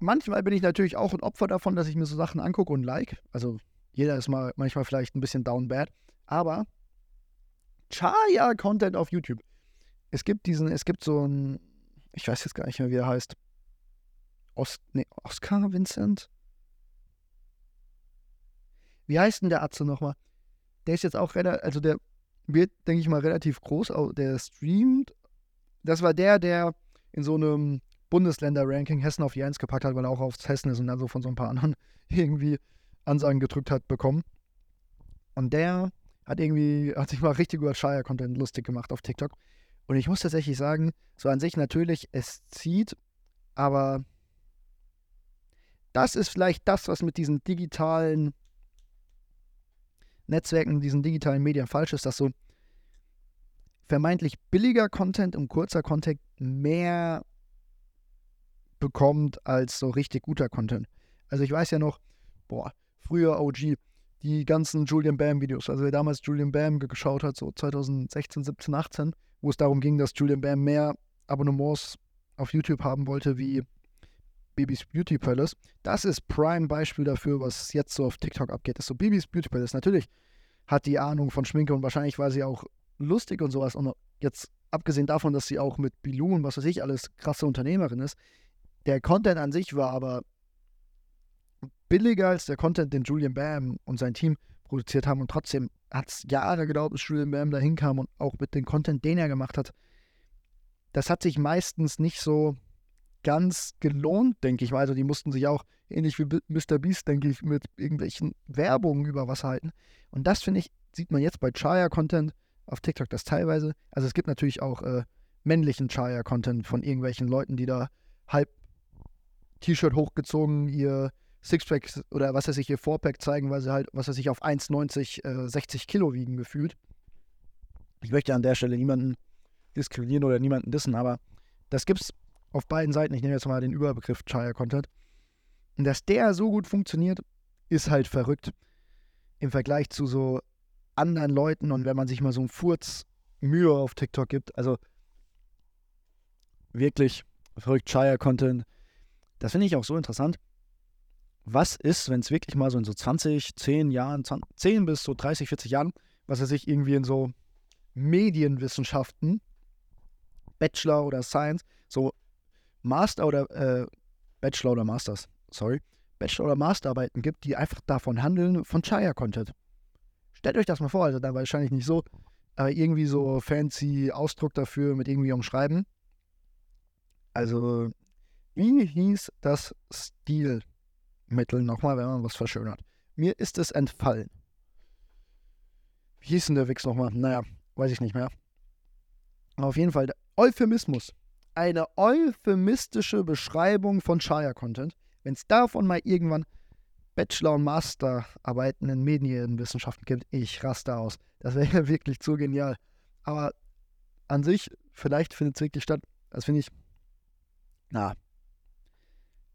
Manchmal bin ich natürlich auch ein Opfer davon, dass ich mir so Sachen angucke und like. Also jeder ist mal manchmal vielleicht ein bisschen down bad. Aber Chaya-Content auf YouTube. Es gibt diesen, es gibt so ein, ich weiß jetzt gar nicht mehr, wie er heißt. Os, nee, Oscar Vincent? Wie heißt denn der Atze nochmal? Der ist jetzt auch relativ, also der wird, denke ich mal, relativ groß. Der streamt. Das war der, der in so einem Bundesländer-Ranking Hessen auf die 1 gepackt hat, weil er auch aufs Hessen ist und dann so von so ein paar anderen irgendwie Ansagen gedrückt hat bekommen. Und der hat irgendwie, hat sich mal richtig über Shire-Content lustig gemacht auf TikTok. Und ich muss tatsächlich sagen, so an sich natürlich, es zieht, aber das ist vielleicht das, was mit diesen digitalen Netzwerken, diesen digitalen Medien falsch ist, dass so vermeintlich billiger Content und kurzer Content mehr bekommt als so richtig guter Content. Also ich weiß ja noch, boah, früher OG, die ganzen Julian Bam Videos, also wer damals Julian Bam geschaut hat, so 2016, 17, 18, wo es darum ging, dass Julian Bam mehr Abonnements auf YouTube haben wollte wie Babys Beauty Palace. Das ist Prime-Beispiel dafür, was jetzt so auf TikTok abgeht. Das ist so Babys Beauty Palace. Natürlich hat die Ahnung von Schminke und wahrscheinlich war sie auch lustig und sowas. Und jetzt abgesehen davon, dass sie auch mit Bilou und was weiß ich alles krasse Unternehmerin ist, der Content an sich war aber billiger als der Content, den Julian Bam und sein Team produziert haben. Und trotzdem hat es Jahre gedauert, bis Julian Bam da hinkam und auch mit dem Content, den er gemacht hat. Das hat sich meistens nicht so ganz gelohnt, denke ich mal. Also die mussten sich auch, ähnlich wie Mr. Beast, denke ich, mit irgendwelchen Werbungen über was halten. Und das, finde ich, sieht man jetzt bei Chaya-Content auf TikTok, das teilweise, also es gibt natürlich auch äh, männlichen Chaya-Content von irgendwelchen Leuten, die da halb T-Shirt hochgezogen, ihr Sixpack oder was weiß ich, ihr Fourpack zeigen, weil sie halt, was weiß ich, auf 1,90 äh, 60 Kilo wiegen gefühlt. Ich möchte an der Stelle niemanden diskriminieren oder niemanden dissen, aber das gibt's auf beiden Seiten. Ich nehme jetzt mal den Überbegriff Chaya Content. Und dass der so gut funktioniert, ist halt verrückt im Vergleich zu so anderen Leuten und wenn man sich mal so einen Furz Mühe auf TikTok gibt, also wirklich verrückt Chaya Content, das finde ich auch so interessant. Was ist, wenn es wirklich mal so in so 20, 10 Jahren, 20, 10 bis so 30, 40 Jahren, was er sich irgendwie in so Medienwissenschaften, Bachelor oder Science, so Master oder äh, Bachelor oder Masters, sorry, Bachelor oder Masterarbeiten gibt, die einfach davon handeln, von Chaya-Content. Stellt euch das mal vor, also da wahrscheinlich nicht so, aber irgendwie so fancy Ausdruck dafür mit irgendwie umschreiben. Also, wie hieß das Stilmittel nochmal, wenn man was verschönert? Mir ist es entfallen. Wie hieß denn der Wix nochmal? Naja, weiß ich nicht mehr. Auf jeden Fall, Euphemismus. Eine euphemistische Beschreibung von Shire-Content. Wenn es davon mal irgendwann Bachelor- und Masterarbeiten in Medienwissenschaften gibt, ich raste aus. Das wäre ja wirklich zu genial. Aber an sich, vielleicht findet es wirklich statt. Das finde ich, na,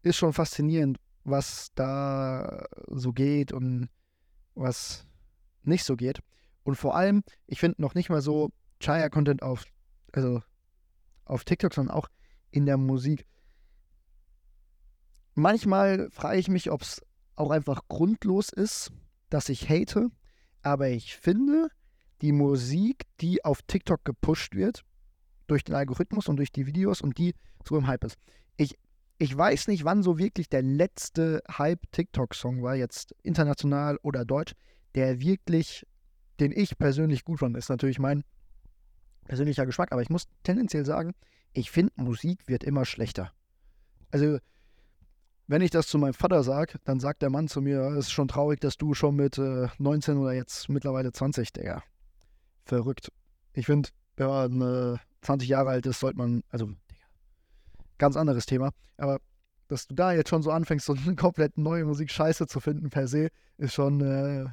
ist schon faszinierend, was da so geht und was nicht so geht. Und vor allem, ich finde noch nicht mal so Chaya-Content auf, also auf TikTok, sondern auch in der Musik. Manchmal frage ich mich, ob es auch einfach grundlos ist, dass ich hate, aber ich finde, die Musik, die auf TikTok gepusht wird, durch den Algorithmus und durch die Videos und die so im Hype ist. Ich, ich weiß nicht, wann so wirklich der letzte Hype-TikTok-Song war, jetzt international oder deutsch, der wirklich, den ich persönlich gut fand. Ist natürlich mein persönlicher Geschmack, aber ich muss tendenziell sagen, ich finde, Musik wird immer schlechter. Also, wenn ich das zu meinem Vater sage, dann sagt der Mann zu mir, es ist schon traurig, dass du schon mit äh, 19 oder jetzt mittlerweile 20, Digga. Verrückt. Ich finde, wenn man äh, 20 Jahre alt ist, sollte man, also, Digga, ganz anderes Thema, aber dass du da jetzt schon so anfängst, so eine komplett neue Musik scheiße zu finden per se, ist schon äh,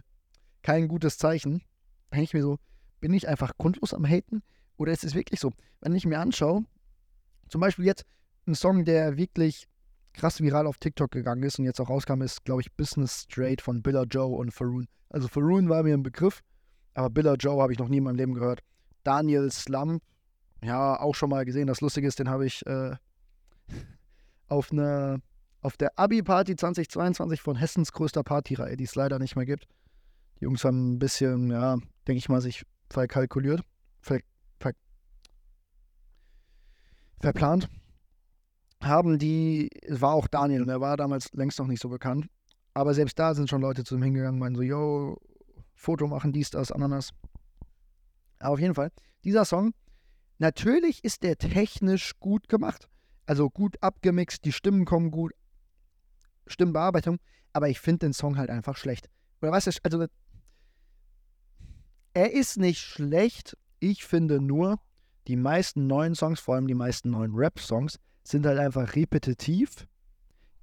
kein gutes Zeichen. Da denke ich mir so, bin ich einfach grundlos am Haten? Oder ist es wirklich so? Wenn ich mir anschaue, zum Beispiel jetzt ein Song, der wirklich krass viral auf TikTok gegangen ist und jetzt auch rauskam, ist, glaube ich, Business Straight von Billa Joe und Faroon. Also Faroon war mir ein Begriff, aber Billa Joe habe ich noch nie in meinem Leben gehört. Daniel Slump, ja, auch schon mal gesehen. Das Lustige ist, den habe ich äh, auf, eine, auf der Abi-Party 2022 von Hessens größter Partyreihe, die es leider nicht mehr gibt. Die Jungs haben ein bisschen, ja, denke ich mal, sich verkalkuliert, ver, ver, verplant. Haben die, es war auch Daniel und er war damals längst noch nicht so bekannt. Aber selbst da sind schon Leute zu ihm hingegangen, meinen so, yo, Foto machen, dies, das, Ananas. Aber auf jeden Fall, dieser Song, natürlich ist der technisch gut gemacht. Also gut abgemixt, die Stimmen kommen gut, Stimmenbearbeitung, aber ich finde den Song halt einfach schlecht. Oder was ist, also er ist nicht schlecht, ich finde nur, die meisten neuen Songs, vor allem die meisten neuen Rap-Songs, sind halt einfach repetitiv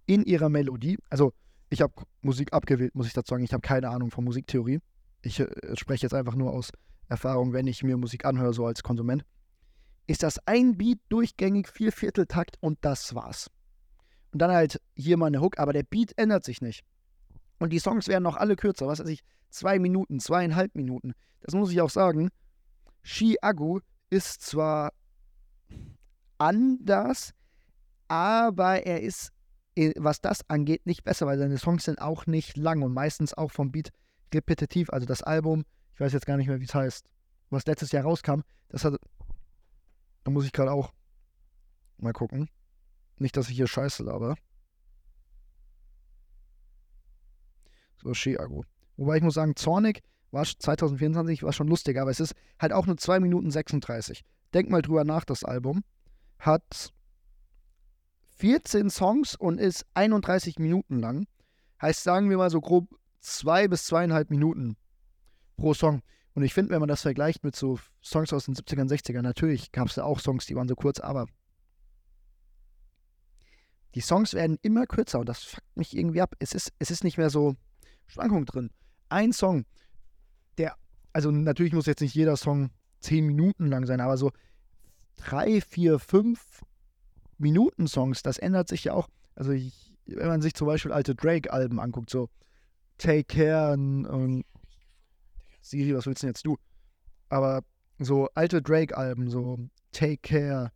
in ihrer Melodie. Also ich habe Musik abgewählt, muss ich dazu sagen. Ich habe keine Ahnung von Musiktheorie. Ich äh, spreche jetzt einfach nur aus Erfahrung, wenn ich mir Musik anhöre, so als Konsument ist das ein Beat durchgängig, vier Vierteltakt und das war's. Und dann halt hier mal eine Hook, aber der Beat ändert sich nicht. Und die Songs werden noch alle kürzer, was weiß ich, zwei Minuten, zweieinhalb Minuten. Das muss ich auch sagen. Shi Agu ist zwar anders, aber er ist, äh, was das angeht, nicht besser, weil seine Songs sind auch nicht lang und meistens auch vom Beat repetitiv. Also das Album, ich weiß jetzt gar nicht mehr, wie es heißt, was letztes Jahr rauskam, das hat da muss ich gerade auch mal gucken. Nicht, dass ich hier scheiße laber. So, Ski-Agro. Wobei ich muss sagen, Zornig war 2024 war schon lustiger, aber es ist halt auch nur 2 Minuten 36. Denk mal drüber nach, das Album. Hat 14 Songs und ist 31 Minuten lang. Heißt, sagen wir mal so grob zwei bis zweieinhalb Minuten pro Song. Und ich finde, wenn man das vergleicht mit so Songs aus den 70ern, 60ern, natürlich gab es da auch Songs, die waren so kurz, aber die Songs werden immer kürzer und das fuckt mich irgendwie ab. Es ist, es ist nicht mehr so Schwankung drin. Ein Song, der, also natürlich muss jetzt nicht jeder Song zehn Minuten lang sein, aber so drei, vier, fünf Minuten Songs, das ändert sich ja auch. Also ich, wenn man sich zum Beispiel alte Drake-Alben anguckt, so Take Care und, und Siri, was willst denn jetzt du? Aber so alte Drake-Alben, so Take Care,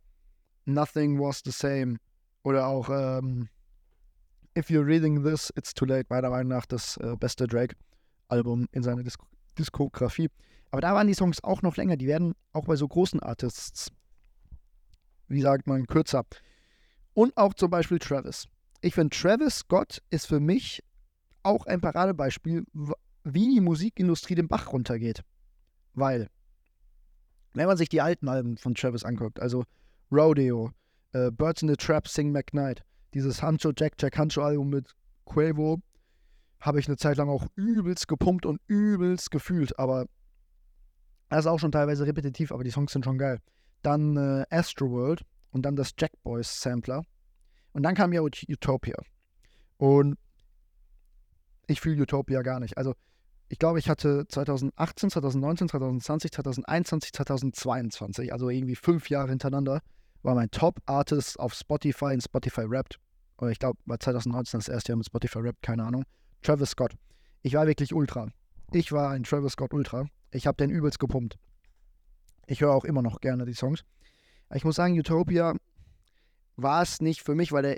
Nothing Was the Same oder auch ähm, If You're Reading This, It's Too Late, meiner Meinung nach das äh, beste Drake-Album in seiner Disk Diskografie. Aber da waren die Songs auch noch länger. Die werden auch bei so großen Artists, wie sagt man, kürzer. Und auch zum Beispiel Travis. Ich finde, Travis Scott ist für mich auch ein Paradebeispiel, wie die Musikindustrie den Bach runtergeht. Weil, wenn man sich die alten Alben von Travis anguckt, also Rodeo, äh, Birds in the Trap, Sing McKnight, dieses Hancho Jack Jack Hancho Album mit Quavo, habe ich eine Zeit lang auch übelst gepumpt und übelst gefühlt, aber das ist auch schon teilweise repetitiv, aber die Songs sind schon geil. Dann äh, Astroworld und dann das Jack Boys Sampler. Und dann kam ja Utopia. Und ich fühle Utopia gar nicht. Also ich glaube, ich hatte 2018, 2019, 2020, 2021, 2022, also irgendwie fünf Jahre hintereinander, war mein Top-Artist auf Spotify in Spotify Rapped. Oder ich glaube, war 2019 das erste Jahr mit Spotify Rapped, keine Ahnung. Travis Scott. Ich war wirklich Ultra. Ich war ein Travis Scott Ultra. Ich habe den übelst gepumpt. Ich höre auch immer noch gerne die Songs. Ich muss sagen, Utopia war es nicht für mich, weil der,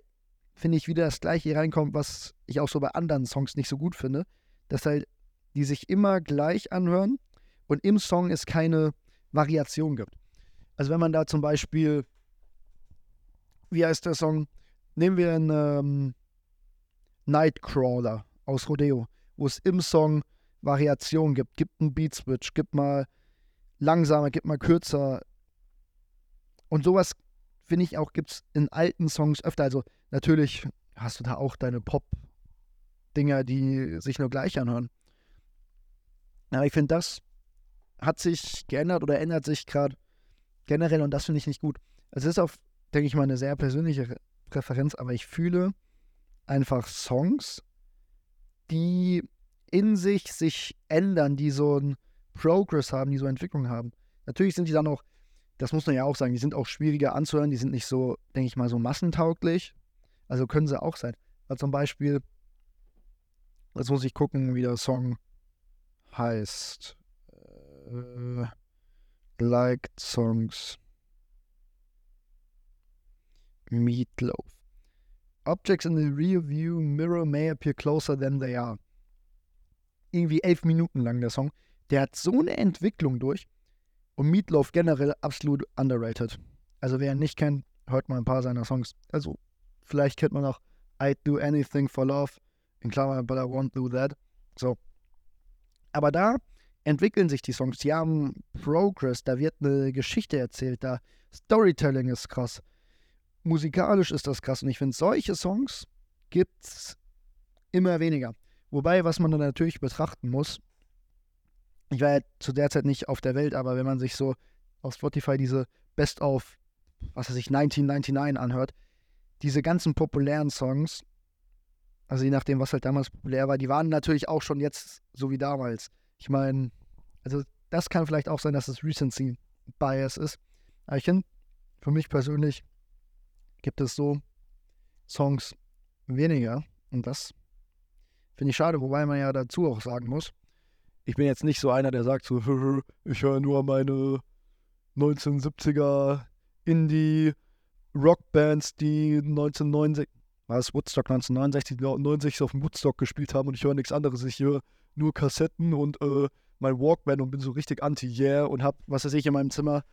finde ich, wieder das Gleiche reinkommt, was ich auch so bei anderen Songs nicht so gut finde. Dass halt die sich immer gleich anhören und im Song es keine Variation gibt. Also wenn man da zum Beispiel, wie heißt der Song? Nehmen wir einen ähm, Nightcrawler aus Rodeo, wo es im Song Variationen gibt. Gibt einen Beat Switch, gibt mal langsamer, gibt mal kürzer. Und sowas, finde ich auch, gibt es in alten Songs öfter. Also natürlich hast du da auch deine Pop-Dinger, die sich nur gleich anhören. Aber ich finde, das hat sich geändert oder ändert sich gerade generell und das finde ich nicht gut. Es ist auf, denke ich mal, eine sehr persönliche Präferenz, aber ich fühle einfach Songs, die in sich sich ändern, die so einen Progress haben, die so Entwicklung haben. Natürlich sind die dann auch, das muss man ja auch sagen, die sind auch schwieriger anzuhören, die sind nicht so, denke ich mal, so massentauglich. Also können sie auch sein. Aber zum Beispiel, jetzt muss ich gucken, wie der Song heißt. Äh, liked Songs. Meatloaf. Objects in the rear view mirror may appear closer than they are. Irgendwie elf Minuten lang der Song. Der hat so eine Entwicklung durch. Und Meatloaf generell absolut underrated. Also wer ihn nicht kennt, hört mal ein paar seiner Songs. Also vielleicht kennt man auch I'd Do Anything for Love. In Klammern, but I won't do that. So. Aber da entwickeln sich die Songs. Die haben Progress. Da wird eine Geschichte erzählt. Da Storytelling ist krass musikalisch ist das krass. Und ich finde, solche Songs gibt es immer weniger. Wobei, was man dann natürlich betrachten muss, ich war ja zu der Zeit nicht auf der Welt, aber wenn man sich so auf Spotify diese Best of, was weiß ich, 1999 anhört, diese ganzen populären Songs, also je nachdem, was halt damals populär war, die waren natürlich auch schon jetzt so wie damals. Ich meine, also das kann vielleicht auch sein, dass es Recency Bias ist. Aber ich finde, für mich persönlich gibt es so Songs weniger. Und das finde ich schade, wobei man ja dazu auch sagen muss, ich bin jetzt nicht so einer, der sagt so, ich höre nur meine 1970er Indie Rockbands, die 1969, war es Woodstock 1969, 69 auf dem Woodstock gespielt haben und ich höre nichts anderes. Ich höre nur Kassetten und äh, mein Walkman und bin so richtig anti-yeah und habe, was weiß ich, in meinem Zimmer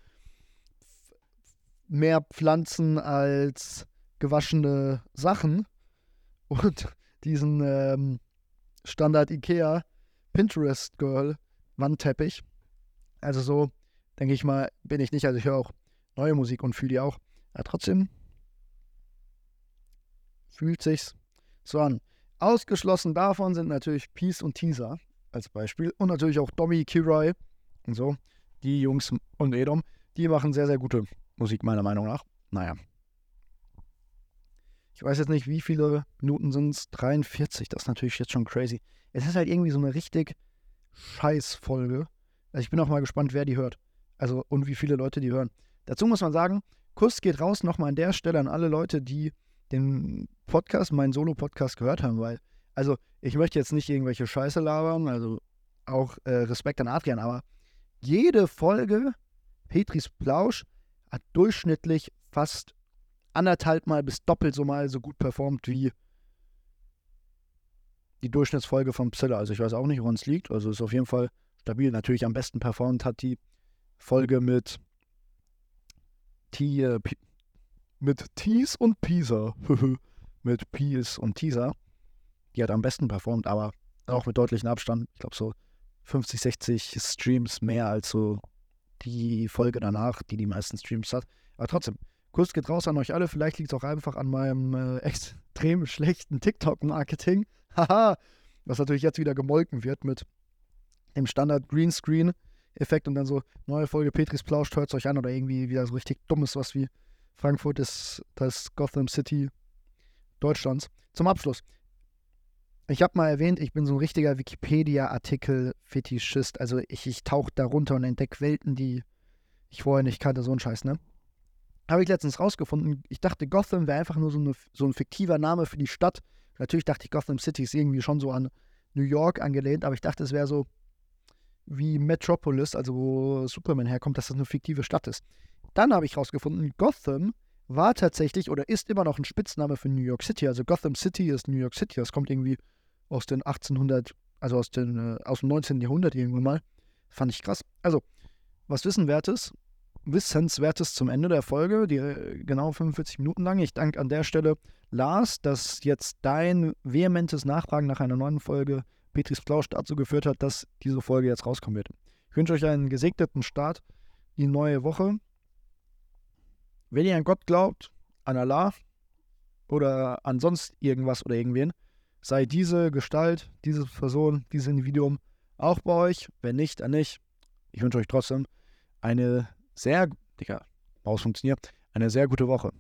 mehr Pflanzen als gewaschene Sachen und diesen ähm, Standard Ikea Pinterest Girl Wandteppich. Also so, denke ich mal, bin ich nicht. Also ich höre auch neue Musik und fühle die auch. Aber trotzdem fühlt sich's so an. Ausgeschlossen davon sind natürlich Peace und Teaser als Beispiel und natürlich auch Domi, Kirai und so. Die Jungs und Edom, die machen sehr, sehr gute Musik meiner Meinung nach. Naja. Ich weiß jetzt nicht, wie viele Minuten sind es. 43, das ist natürlich jetzt schon crazy. Es ist halt irgendwie so eine richtig scheiß Folge. Also ich bin auch mal gespannt, wer die hört. Also und wie viele Leute die hören. Dazu muss man sagen, Kuss geht raus nochmal an der Stelle an alle Leute, die den Podcast, meinen Solo-Podcast gehört haben, weil, also ich möchte jetzt nicht irgendwelche Scheiße labern, also auch äh, Respekt an Adrian, aber jede Folge Petris Plausch hat durchschnittlich fast anderthalb Mal bis doppelt so mal so gut performt wie die Durchschnittsfolge von Psylla. Also ich weiß auch nicht, woran es liegt. Also ist auf jeden Fall stabil. Natürlich am besten performt hat die Folge mit T, äh, P, mit Tease und Pisa. mit Peace und Teaser. Die hat am besten performt, aber auch mit deutlichem Abstand. Ich glaube so 50, 60 Streams mehr als so die Folge danach, die die meisten Streams hat. Aber trotzdem, Kuss geht raus an euch alle. Vielleicht liegt es auch einfach an meinem äh, extrem schlechten TikTok-Marketing. Haha, was natürlich jetzt wieder gemolken wird mit dem Standard Greenscreen-Effekt und dann so neue Folge Petris Plausch, hört euch an oder irgendwie wieder so richtig dummes, was wie Frankfurt ist das Gotham City Deutschlands. Zum Abschluss. Ich habe mal erwähnt, ich bin so ein richtiger Wikipedia-Artikel-Fetischist. Also ich, ich tauche da runter und entdecke Welten, die ich vorher nicht kannte, so ein Scheiß, ne? Habe ich letztens rausgefunden. Ich dachte, Gotham wäre einfach nur so, eine, so ein fiktiver Name für die Stadt. Natürlich dachte ich, Gotham City ist irgendwie schon so an New York angelehnt, aber ich dachte, es wäre so wie Metropolis, also wo Superman herkommt, dass das eine fiktive Stadt ist. Dann habe ich rausgefunden, Gotham war tatsächlich oder ist immer noch ein Spitzname für New York City. Also Gotham City ist New York City. Das kommt irgendwie aus den 1800, also aus, den, äh, aus dem 19. Jahrhundert irgendwann mal. Fand ich krass. Also, was Wissenwertes, Wissenswertes zum Ende der Folge, die äh, genau 45 Minuten lang. Ich danke an der Stelle Lars, dass jetzt dein vehementes Nachfragen nach einer neuen Folge Petris Plausch dazu geführt hat, dass diese Folge jetzt rauskommen wird. Ich wünsche euch einen gesegneten Start die neue Woche. Wenn ihr an Gott glaubt, an Allah oder an sonst irgendwas oder irgendwen, sei diese Gestalt, diese Person, dieses Individuum auch bei euch. Wenn nicht, dann nicht. Ich wünsche euch trotzdem eine sehr, Digga, funktioniert, eine sehr gute Woche.